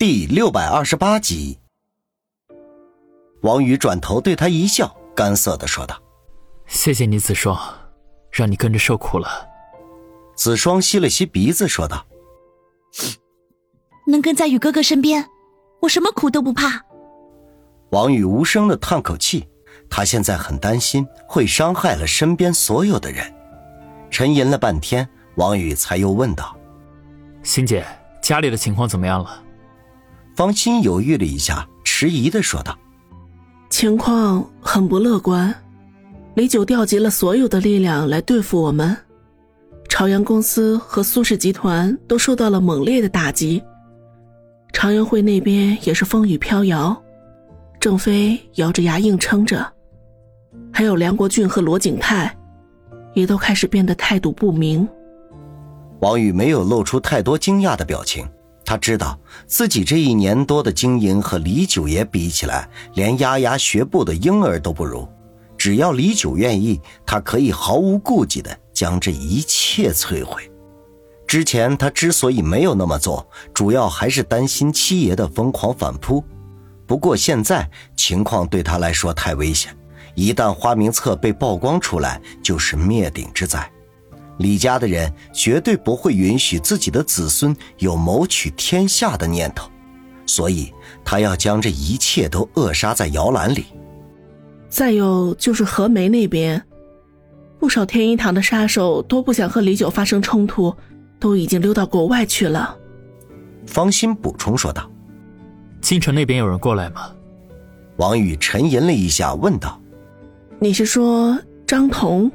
第六百二十八集，王宇转头对他一笑，干涩的说道：“谢谢你，子双，让你跟着受苦了。”子双吸了吸鼻子，说道：“能跟在宇哥哥身边，我什么苦都不怕。”王宇无声的叹口气，他现在很担心会伤害了身边所有的人。沉吟了半天，王宇才又问道：“欣姐，家里的情况怎么样了？”方心犹豫了一下，迟疑的说道：“情况很不乐观，李九调集了所有的力量来对付我们，朝阳公司和苏氏集团都受到了猛烈的打击，朝阳会那边也是风雨飘摇，郑飞咬着牙硬撑着，还有梁国俊和罗景泰，也都开始变得态度不明。”王宇没有露出太多惊讶的表情。他知道自己这一年多的经营和李九爷比起来，连丫丫学步的婴儿都不如。只要李九愿意，他可以毫无顾忌地将这一切摧毁。之前他之所以没有那么做，主要还是担心七爷的疯狂反扑。不过现在情况对他来说太危险，一旦花名册被曝光出来，就是灭顶之灾。李家的人绝对不会允许自己的子孙有谋取天下的念头，所以他要将这一切都扼杀在摇篮里。再有就是何梅那边，不少天一堂的杀手都不想和李九发生冲突，都已经溜到国外去了。方心补充说道：“京城那边有人过来吗？”王宇沉吟了一下，问道：“你是说张彤？”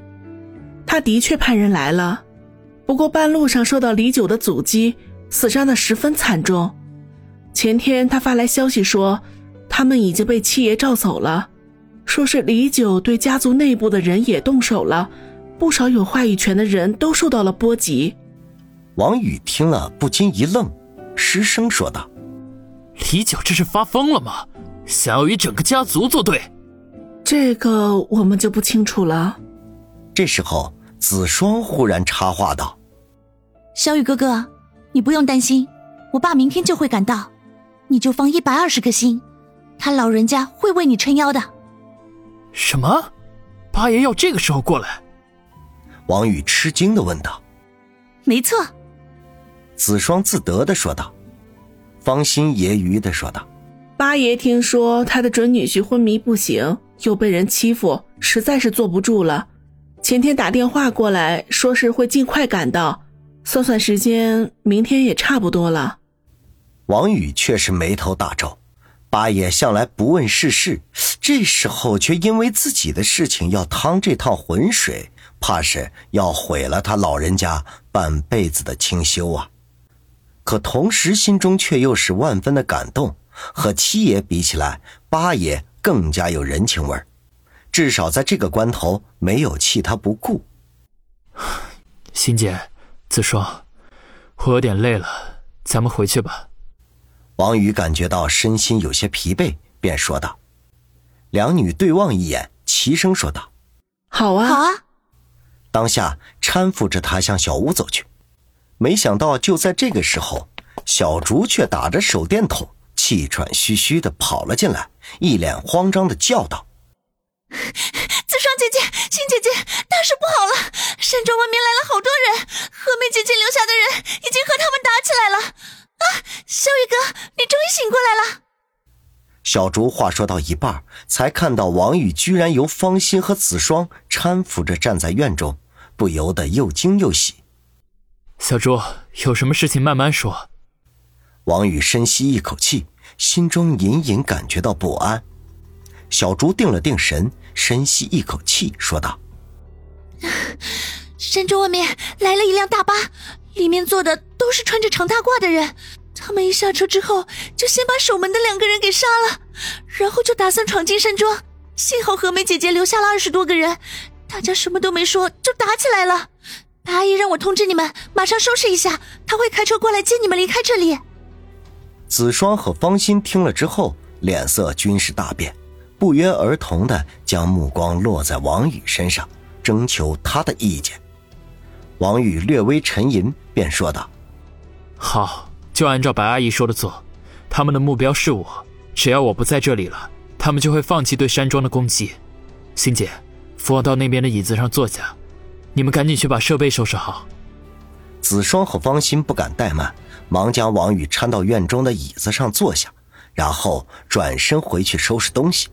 他的确派人来了，不过半路上受到李九的阻击，死伤的十分惨重。前天他发来消息说，他们已经被七爷召走了，说是李九对家族内部的人也动手了，不少有话语权的人都受到了波及。王宇听了不禁一愣，失声说道：“李九这是发疯了吗？想要与整个家族作对？这个我们就不清楚了。”这时候，子双忽然插话道：“小雨哥哥，你不用担心，我爸明天就会赶到，你就放一百二十个心，他老人家会为你撑腰的。”什么？八爷要这个时候过来？王宇吃惊的问道。“没错。”子双自得的说道。方心揶揄的说道：“八爷听说他的准女婿昏迷不醒，又被人欺负，实在是坐不住了。”前天打电话过来说是会尽快赶到，算算时间，明天也差不多了。王宇却是眉头大皱，八爷向来不问世事，这时候却因为自己的事情要趟这趟浑水，怕是要毁了他老人家半辈子的清修啊！可同时心中却又是万分的感动，和七爷比起来，八爷更加有人情味儿。至少在这个关头没有弃他不顾。欣姐，子双，我有点累了，咱们回去吧。王宇感觉到身心有些疲惫，便说道。两女对望一眼，齐声说道：“好啊，好啊。”当下搀扶着他向小屋走去。没想到就在这个时候，小竹却打着手电筒，气喘吁吁的跑了进来，一脸慌张的叫道。子双姐姐，欣姐姐，大事不好了！山庄外面来了好多人，和梅姐姐留下的人已经和他们打起来了。啊，小雨哥，你终于醒过来了！小竹话说到一半，才看到王宇居然由方心和子双搀扶着站在院中，不由得又惊又喜。小竹，有什么事情慢慢说。王宇深吸一口气，心中隐隐感觉到不安。小竹定了定神，深吸一口气，说道：“山庄外面来了一辆大巴，里面坐的都是穿着长大褂的人。他们一下车之后，就先把守门的两个人给杀了，然后就打算闯进山庄。幸好何梅姐姐留下了二十多个人，大家什么都没说，就打起来了。白阿姨让我通知你们，马上收拾一下，她会开车过来接你们离开这里。”子双和方心听了之后，脸色均是大变。不约而同的将目光落在王宇身上，征求他的意见。王宇略微沉吟，便说道：“好，就按照白阿姨说的做。他们的目标是我，只要我不在这里了，他们就会放弃对山庄的攻击。欣姐，扶我到那边的椅子上坐下，你们赶紧去把设备收拾好。子双和方心不敢怠慢，忙将王宇搀到院中的椅子上坐下，然后转身回去收拾东西。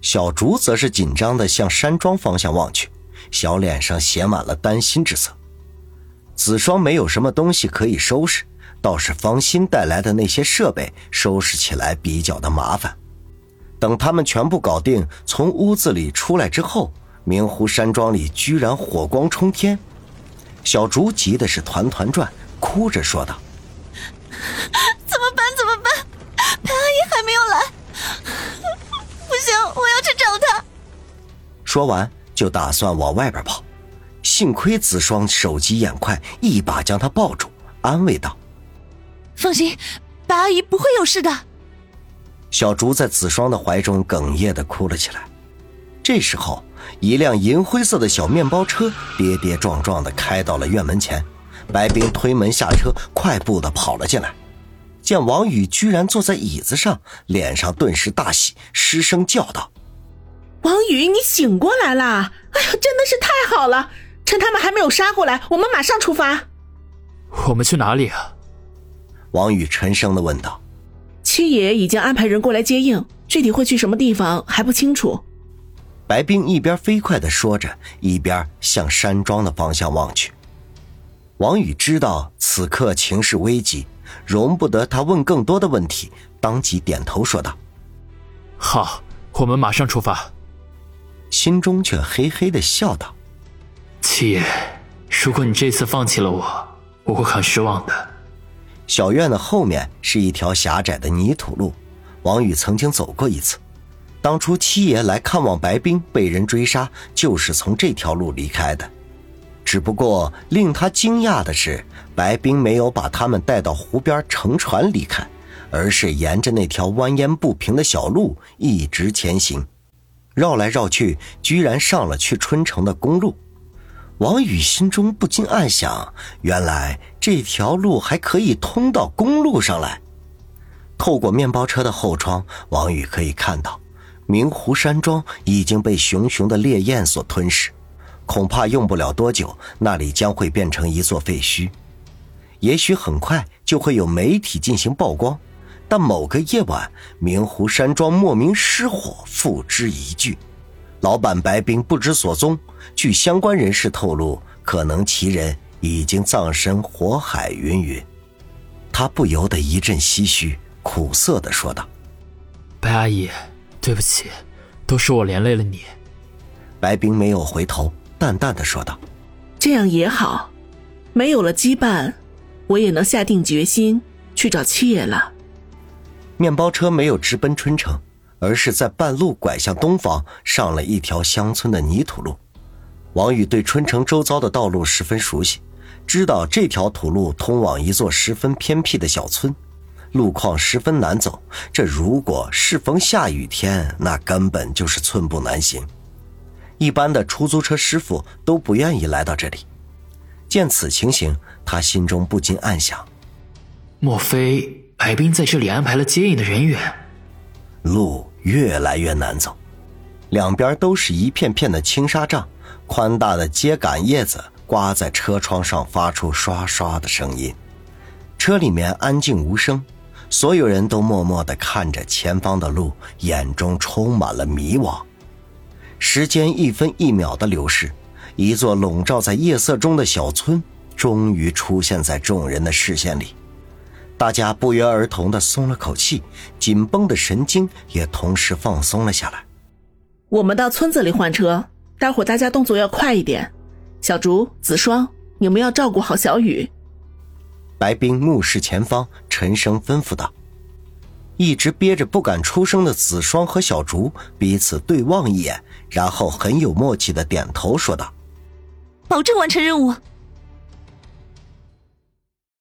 小竹则是紧张地向山庄方向望去，小脸上写满了担心之色。子双没有什么东西可以收拾，倒是方心带来的那些设备收拾起来比较的麻烦。等他们全部搞定，从屋子里出来之后，明湖山庄里居然火光冲天。小竹急的是团团转，哭着说道：“怎么办？怎么办？白阿姨还没有来，不行，我要去找她。”说完就打算往外边跑。幸亏子双手疾眼快，一把将他抱住，安慰道：“放心，白阿姨不会有事的。”小竹在子双的怀中哽咽的哭了起来。这时候，一辆银灰色的小面包车跌跌撞撞的开到了院门前，白冰推门下车，快步的跑了进来，见王宇居然坐在椅子上，脸上顿时大喜，失声叫道：“王宇，你醒过来啦！哎呀，真的是太好了！”趁他们还没有杀过来，我们马上出发。我们去哪里啊？王宇沉声的问道。七爷已经安排人过来接应，具体会去什么地方还不清楚。白冰一边飞快的说着，一边向山庄的方向望去。王宇知道此刻情势危急，容不得他问更多的问题，当即点头说道：“好，我们马上出发。”心中却嘿嘿的笑道。七爷，如果你这次放弃了我，我会很失望的。小院的后面是一条狭窄的泥土路，王宇曾经走过一次。当初七爷来看望白冰被人追杀，就是从这条路离开的。只不过令他惊讶的是，白冰没有把他们带到湖边乘船离开，而是沿着那条蜿蜒不平的小路一直前行，绕来绕去，居然上了去春城的公路。王宇心中不禁暗想：原来这条路还可以通到公路上来。透过面包车的后窗，王宇可以看到，明湖山庄已经被熊熊的烈焰所吞噬，恐怕用不了多久，那里将会变成一座废墟。也许很快就会有媒体进行曝光，但某个夜晚，明湖山庄莫名失火，付之一炬。老板白冰不知所踪，据相关人士透露，可能其人已经葬身火海云云。他不由得一阵唏嘘，苦涩的说道：“白阿姨，对不起，都是我连累了你。”白冰没有回头，淡淡的说道：“这样也好，没有了羁绊，我也能下定决心去找七爷了。”面包车没有直奔春城。而是在半路拐向东方，上了一条乡村的泥土路。王宇对春城周遭的道路十分熟悉，知道这条土路通往一座十分偏僻的小村，路况十分难走。这如果适逢下雨天，那根本就是寸步难行。一般的出租车师傅都不愿意来到这里。见此情形，他心中不禁暗想：莫非白冰在这里安排了接应的人员？路越来越难走，两边都是一片片的青纱帐，宽大的秸秆叶子刮在车窗上，发出刷刷的声音。车里面安静无声，所有人都默默地看着前方的路，眼中充满了迷惘。时间一分一秒的流逝，一座笼罩在夜色中的小村终于出现在众人的视线里。大家不约而同的松了口气，紧绷的神经也同时放松了下来。我们到村子里换车，待会儿大家动作要快一点。小竹、子双，你们要照顾好小雨。白冰目视前方，沉声吩咐道。一直憋着不敢出声的子双和小竹彼此对望一眼，然后很有默契的点头说道：“保证完成任务。”